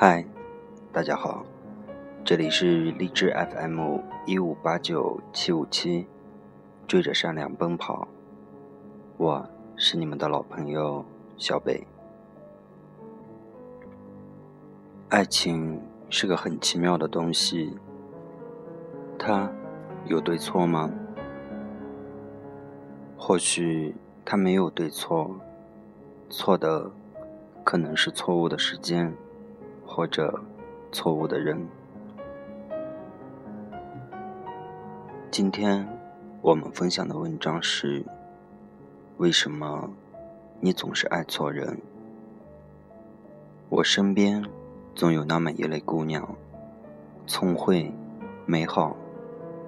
嗨，大家好，这里是荔枝 FM 一五八九七五七，追着善良奔跑，我是你们的老朋友小北。爱情是个很奇妙的东西，它有对错吗？或许它没有对错，错的可能是错误的时间。或者错误的人。今天我们分享的文章是：为什么你总是爱错人？我身边总有那么一类姑娘，聪慧、美好、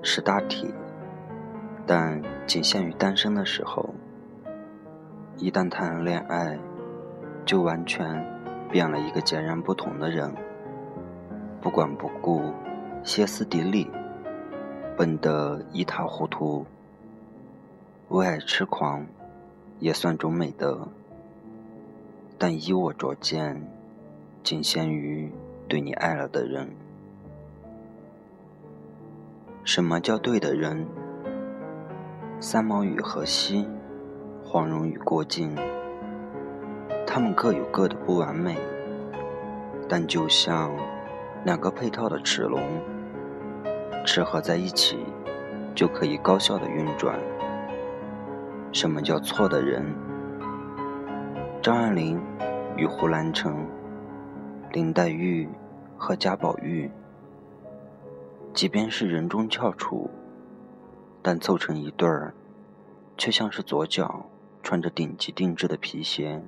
识大体，但仅限于单身的时候。一旦谈恋爱，就完全。变了一个截然不同的人，不管不顾，歇斯底里，笨得一塌糊涂，为爱痴狂，也算种美德。但依我拙见，仅限于对你爱了的人。什么叫对的人？三毛与荷西，黄蓉与郭靖。他们各有各的不完美，但就像两个配套的齿轮，齿合在一起就可以高效的运转。什么叫错的人？张爱玲与胡兰成，林黛玉和贾宝玉，即便是人中翘楚，但凑成一对儿，却像是左脚穿着顶级定制的皮鞋。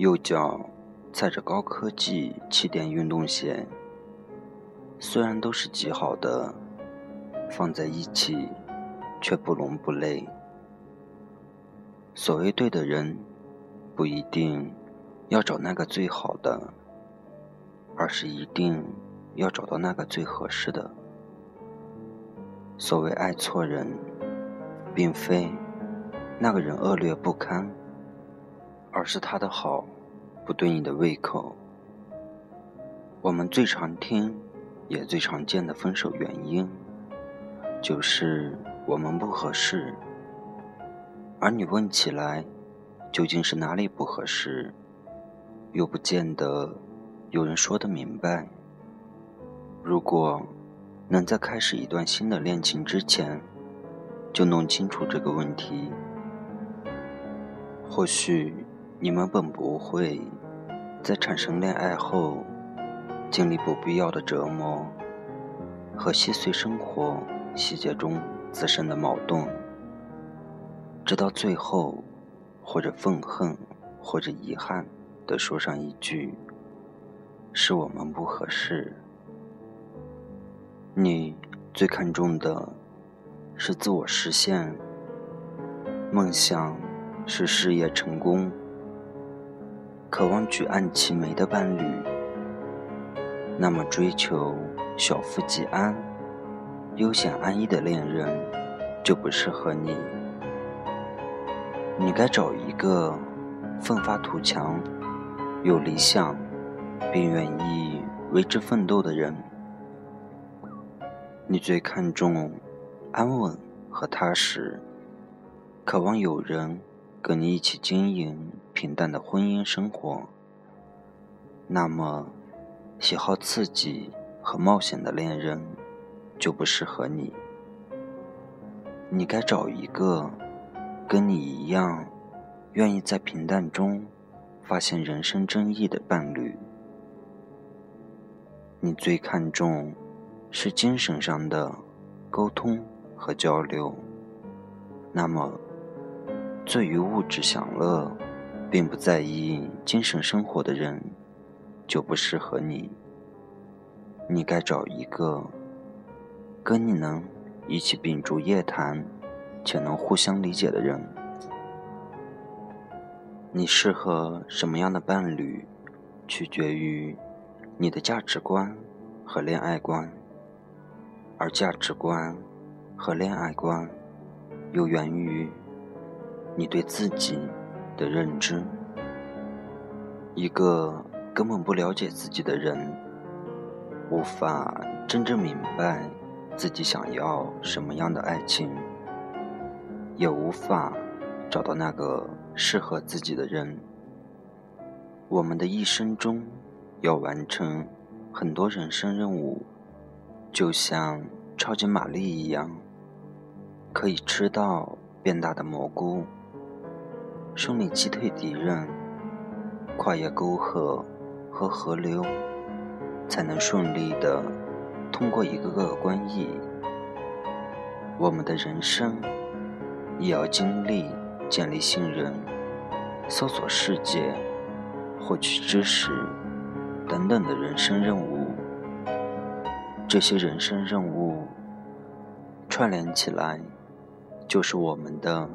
右脚踩着高科技气垫运动鞋，虽然都是极好的，放在一起却不伦不类。所谓对的人，不一定要找那个最好的，而是一定要找到那个最合适的。所谓爱错人，并非那个人恶劣不堪。而是他的好不对你的胃口。我们最常听也最常见的分手原因，就是我们不合适。而你问起来，究竟是哪里不合适，又不见得有人说得明白。如果能在开始一段新的恋情之前，就弄清楚这个问题，或许。你们本不会在产生恋爱后经历不必要的折磨和细碎生活细节中滋生的矛盾，直到最后，或者愤恨，或者遗憾的说上一句：“是我们不合适。”你最看重的是自我实现，梦想是事业成功。渴望举案齐眉的伴侣，那么追求小富即安、悠闲安逸的恋人就不适合你。你该找一个奋发图强、有理想并愿意为之奋斗的人。你最看重安稳和踏实，渴望有人。跟你一起经营平淡的婚姻生活，那么喜好刺激和冒险的恋人就不适合你。你该找一个跟你一样愿意在平淡中发现人生真意的伴侣。你最看重是精神上的沟通和交流，那么。醉于物质享乐，并不在意精神生活的人，就不适合你。你该找一个跟你能一起秉烛夜谈，且能互相理解的人。你适合什么样的伴侣，取决于你的价值观和恋爱观，而价值观和恋爱观又源于。你对自己的认知，一个根本不了解自己的人，无法真正明白自己想要什么样的爱情，也无法找到那个适合自己的人。我们的一生中，要完成很多人生任务，就像超级玛丽一样，可以吃到变大的蘑菇，顺利击退敌人，跨越沟壑和河流，才能顺利的通过一个个关隘。我们的人生也要经历建立信任、搜索世界。获取知识等等的人生任务，这些人生任务串联起来，就是我们的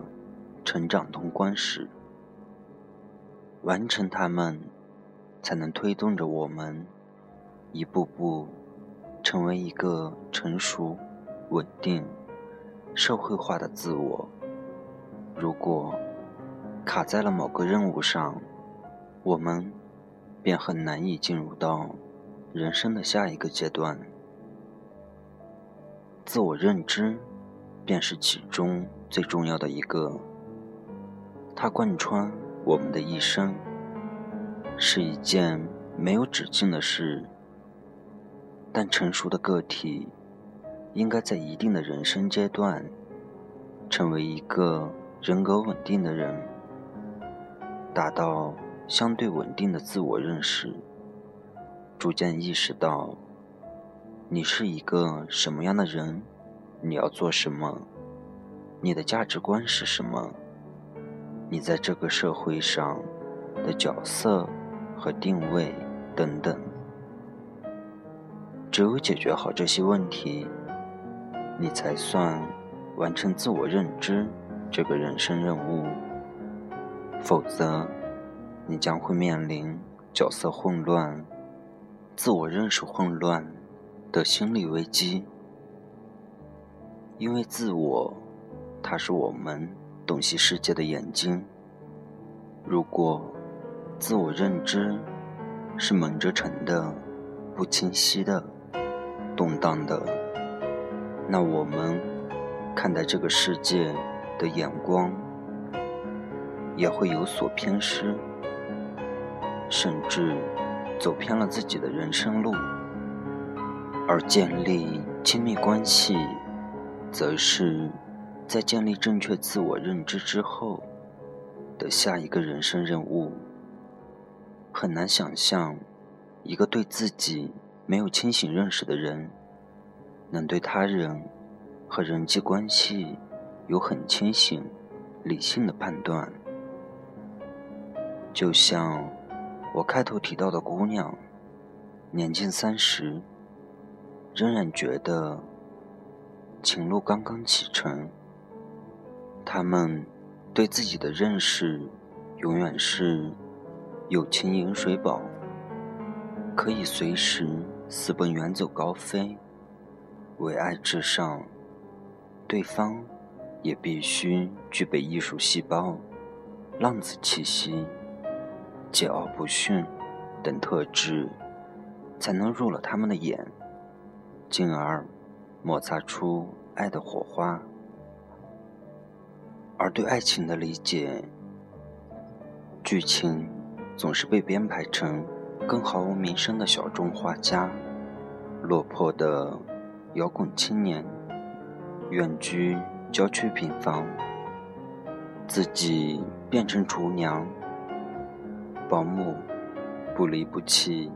成长通关时。完成它们，才能推动着我们一步步成为一个成熟、稳定、社会化的自我。如果卡在了某个任务上，我们便很难以进入到人生的下一个阶段。自我认知便是其中最重要的一个，它贯穿我们的一生，是一件没有止境的事。但成熟的个体应该在一定的人生阶段，成为一个人格稳定的人，达到。相对稳定的自我认识，逐渐意识到，你是一个什么样的人，你要做什么，你的价值观是什么，你在这个社会上的角色和定位等等。只有解决好这些问题，你才算完成自我认知这个人生任务，否则。你将会面临角色混乱、自我认识混乱的心理危机，因为自我，它是我们洞悉世界的眼睛。如果自我认知是蒙着尘的、不清晰的、动荡的，那我们看待这个世界的眼光也会有所偏失。甚至走偏了自己的人生路，而建立亲密关系，则是在建立正确自我认知之后的下一个人生任务。很难想象，一个对自己没有清醒认识的人，能对他人和人际关系有很清醒、理性的判断，就像。我开头提到的姑娘，年近三十，仍然觉得情路刚刚启程。他们对自己的认识，永远是有情饮水饱，可以随时私奔远走高飞，为爱至上。对方也必须具备艺术细胞、浪子气息。桀骜不驯等特质，才能入了他们的眼，进而摩擦出爱的火花。而对爱情的理解，剧情总是被编排成更毫无名声的小众画家、落魄的摇滚青年，远居郊区平房，自己变成厨娘。保姆不离不弃，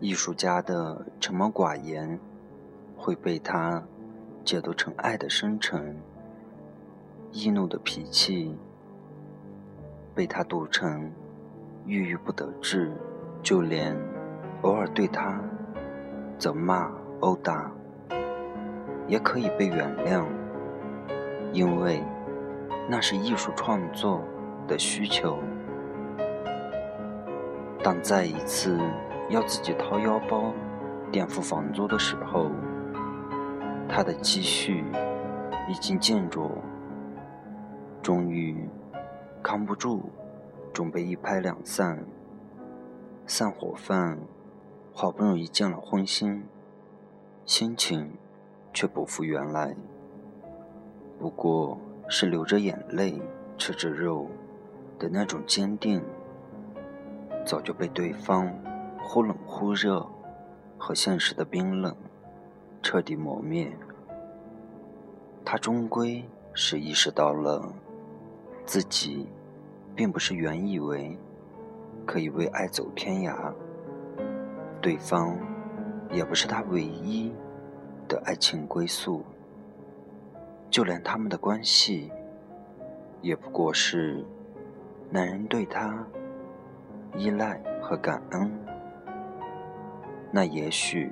艺术家的沉默寡言会被他解读成爱的深沉；易怒的脾气被他读成郁郁不得志；就连偶尔对他责骂殴打，也可以被原谅，因为那是艺术创作的需求。当再一次要自己掏腰包垫付房租的时候，他的积蓄已经见着，终于扛不住，准备一拍两散。散伙饭，好不容易见了荤腥，心情却不复原来。不过是流着眼泪吃着肉的那种坚定，早就被对方忽冷忽热和现实的冰冷彻底磨灭。他终归是意识到了自己并不是原以为。可以为爱走天涯，对方也不是他唯一的爱情归宿，就连他们的关系，也不过是男人对他依赖和感恩，那也许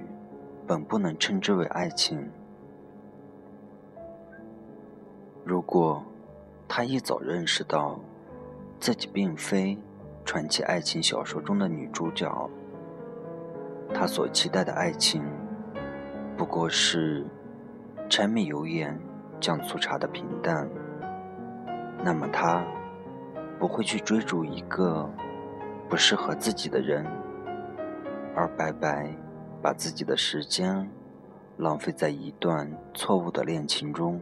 本不能称之为爱情。如果他一早认识到自己并非。传奇爱情小说中的女主角，她所期待的爱情，不过是柴米油盐酱醋茶的平淡。那么，她不会去追逐一个不适合自己的人，而白白把自己的时间浪费在一段错误的恋情中，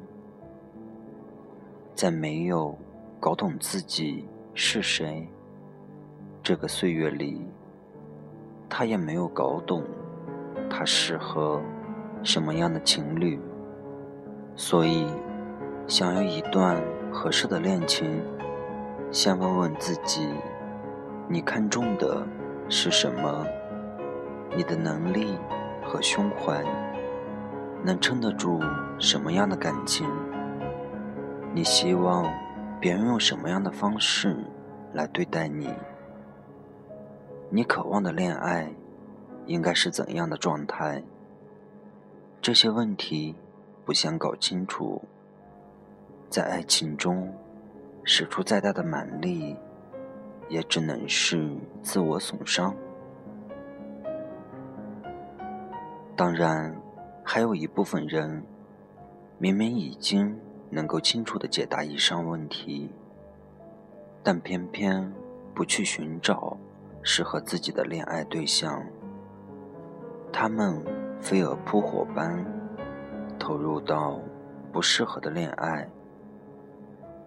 在没有搞懂自己是谁。这个岁月里，他也没有搞懂他适合什么样的情侣，所以想要一段合适的恋情，先问问自己：你看重的是什么？你的能力和胸怀能撑得住什么样的感情？你希望别人用什么样的方式来对待你？你渴望的恋爱，应该是怎样的状态？这些问题不想搞清楚，在爱情中使出再大的蛮力，也只能是自我损伤。当然，还有一部分人，明明已经能够清楚的解答以上问题，但偏偏不去寻找。适合自己的恋爱对象，他们飞蛾扑火般投入到不适合的恋爱，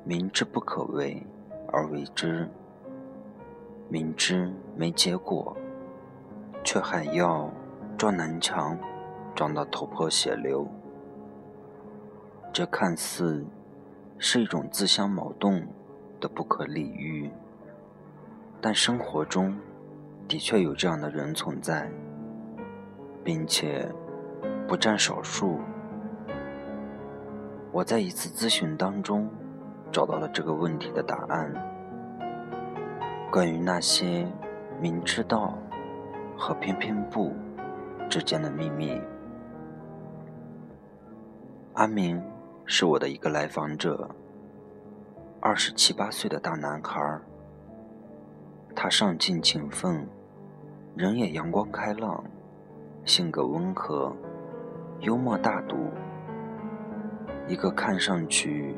明知不可为而为之，明知没结果，却还要撞南墙，撞到头破血流。这看似是一种自相矛盾的不可理喻。但生活中，的确有这样的人存在，并且不占少数。我在一次咨询当中找到了这个问题的答案。关于那些明知道和偏偏不之间的秘密，阿明是我的一个来访者，二十七八岁的大男孩。他上进勤奋，人也阳光开朗，性格温和，幽默大度。一个看上去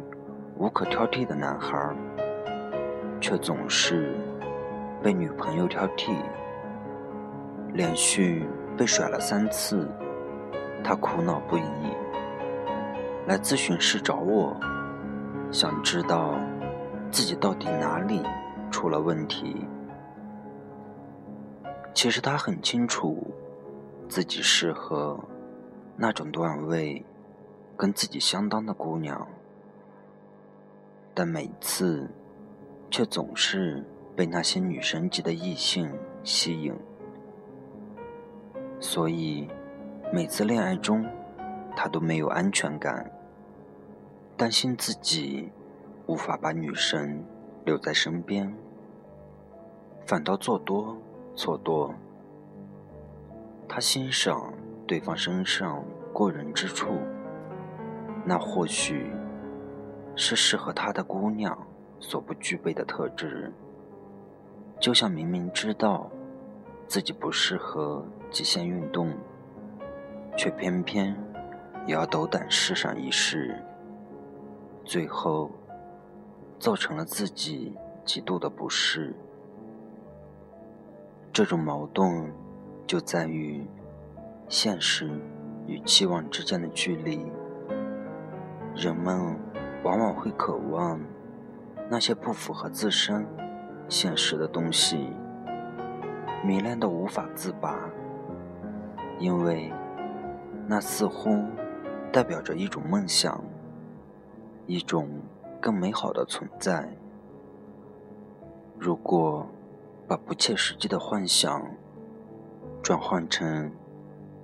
无可挑剔的男孩，却总是被女朋友挑剔。连续被甩了三次，他苦恼不已，来咨询室找我，想知道自己到底哪里出了问题。其实他很清楚，自己适合那种段位跟自己相当的姑娘，但每次却总是被那些女神级的异性吸引，所以每次恋爱中他都没有安全感，担心自己无法把女神留在身边，反倒做多。错多，他欣赏对方身上过人之处，那或许是适合他的姑娘所不具备的特质。就像明明知道自己不适合极限运动，却偏偏也要斗胆试上一试，最后造成了自己极度的不适。这种矛盾就在于现实与期望之间的距离。人们往往会渴望那些不符合自身现实的东西，迷恋的无法自拔，因为那似乎代表着一种梦想，一种更美好的存在。如果把不切实际的幻想转换成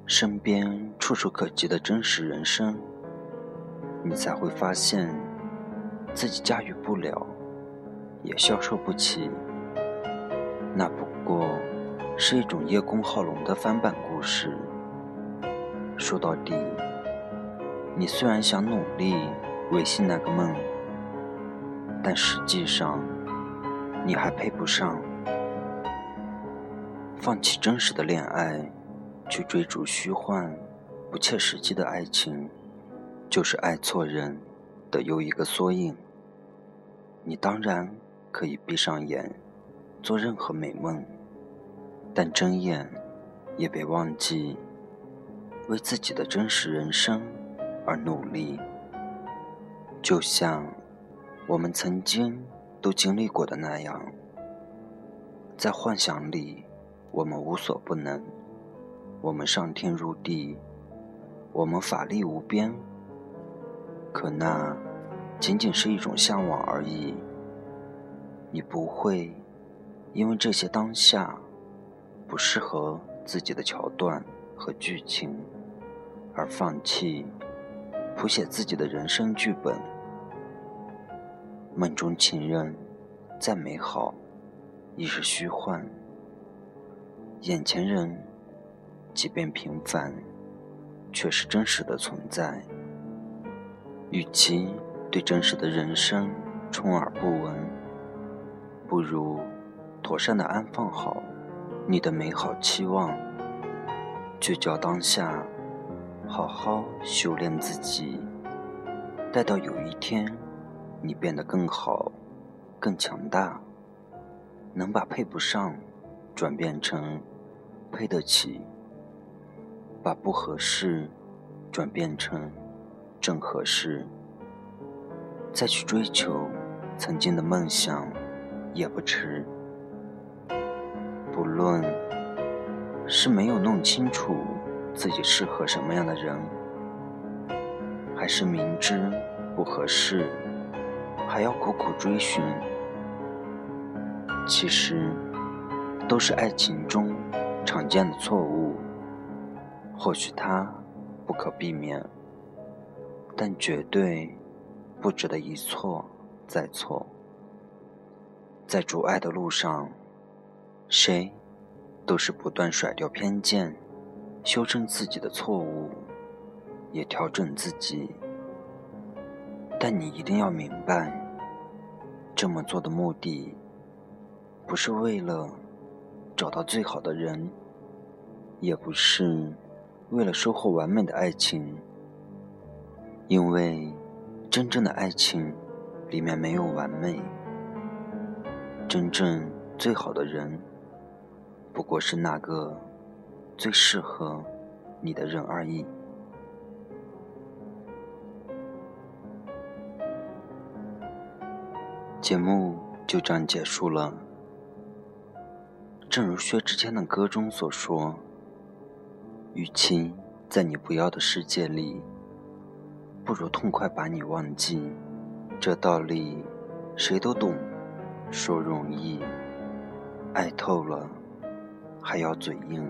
身边触手可及的真实人生，你才会发现自己驾驭不了，也消受不起。那不过是一种叶公好龙的翻版故事。说到底，你虽然想努力维系那个梦，但实际上你还配不上。放弃真实的恋爱，去追逐虚幻、不切实际的爱情，就是爱错人的又一个缩影。你当然可以闭上眼，做任何美梦，但睁眼也别忘记为自己的真实人生而努力。就像我们曾经都经历过的那样，在幻想里。我们无所不能，我们上天入地，我们法力无边。可那仅仅是一种向往而已。你不会因为这些当下不适合自己的桥段和剧情而放弃谱写自己的人生剧本。梦中情人再美好，亦是虚幻。眼前人，即便平凡，却是真实的存在。与其对真实的人生充耳不闻，不如妥善的安放好你的美好期望，聚焦当下，好好修炼自己。待到有一天，你变得更好、更强大，能把配不上转变成。配得起，把不合适转变成正合适，再去追求曾经的梦想也不迟。不论是没有弄清楚自己适合什么样的人，还是明知不合适还要苦苦追寻，其实都是爱情中。常见的错误，或许它不可避免，但绝对不值得一错再错。在逐爱的路上，谁都是不断甩掉偏见，修正自己的错误，也调整自己。但你一定要明白，这么做的目的，不是为了。找到最好的人，也不是为了收获完美的爱情，因为真正的爱情里面没有完美，真正最好的人，不过是那个最适合你的人而已。节目就这样结束了。正如薛之谦的歌中所说：“与其在你不要的世界里，不如痛快把你忘记。”这道理谁都懂，说容易，爱透了还要嘴硬。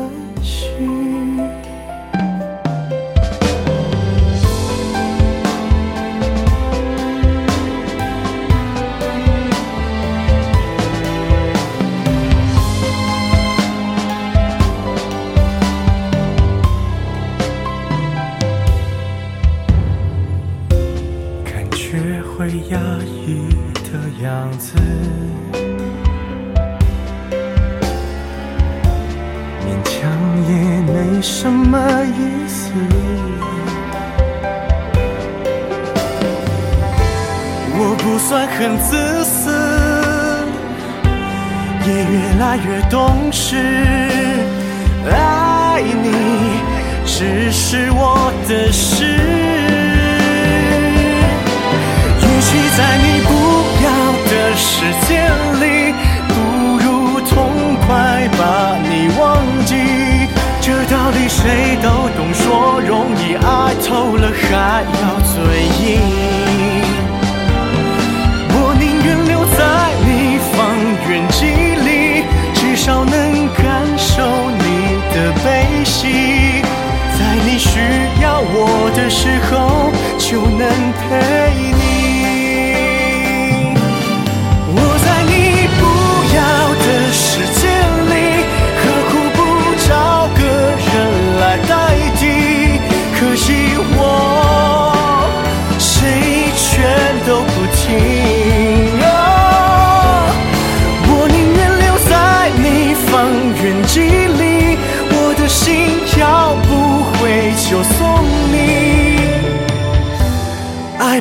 心，感觉会压抑的样子，想也没什么意思。我不算很自私，也越来越懂事。爱你只是我的事。与其在你不要的世界里，不如痛快把你。理谁都懂，说容易，爱透了还要嘴硬。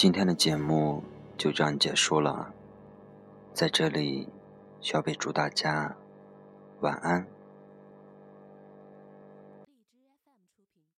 今天的节目就这样结束了，在这里，小北祝大家晚安。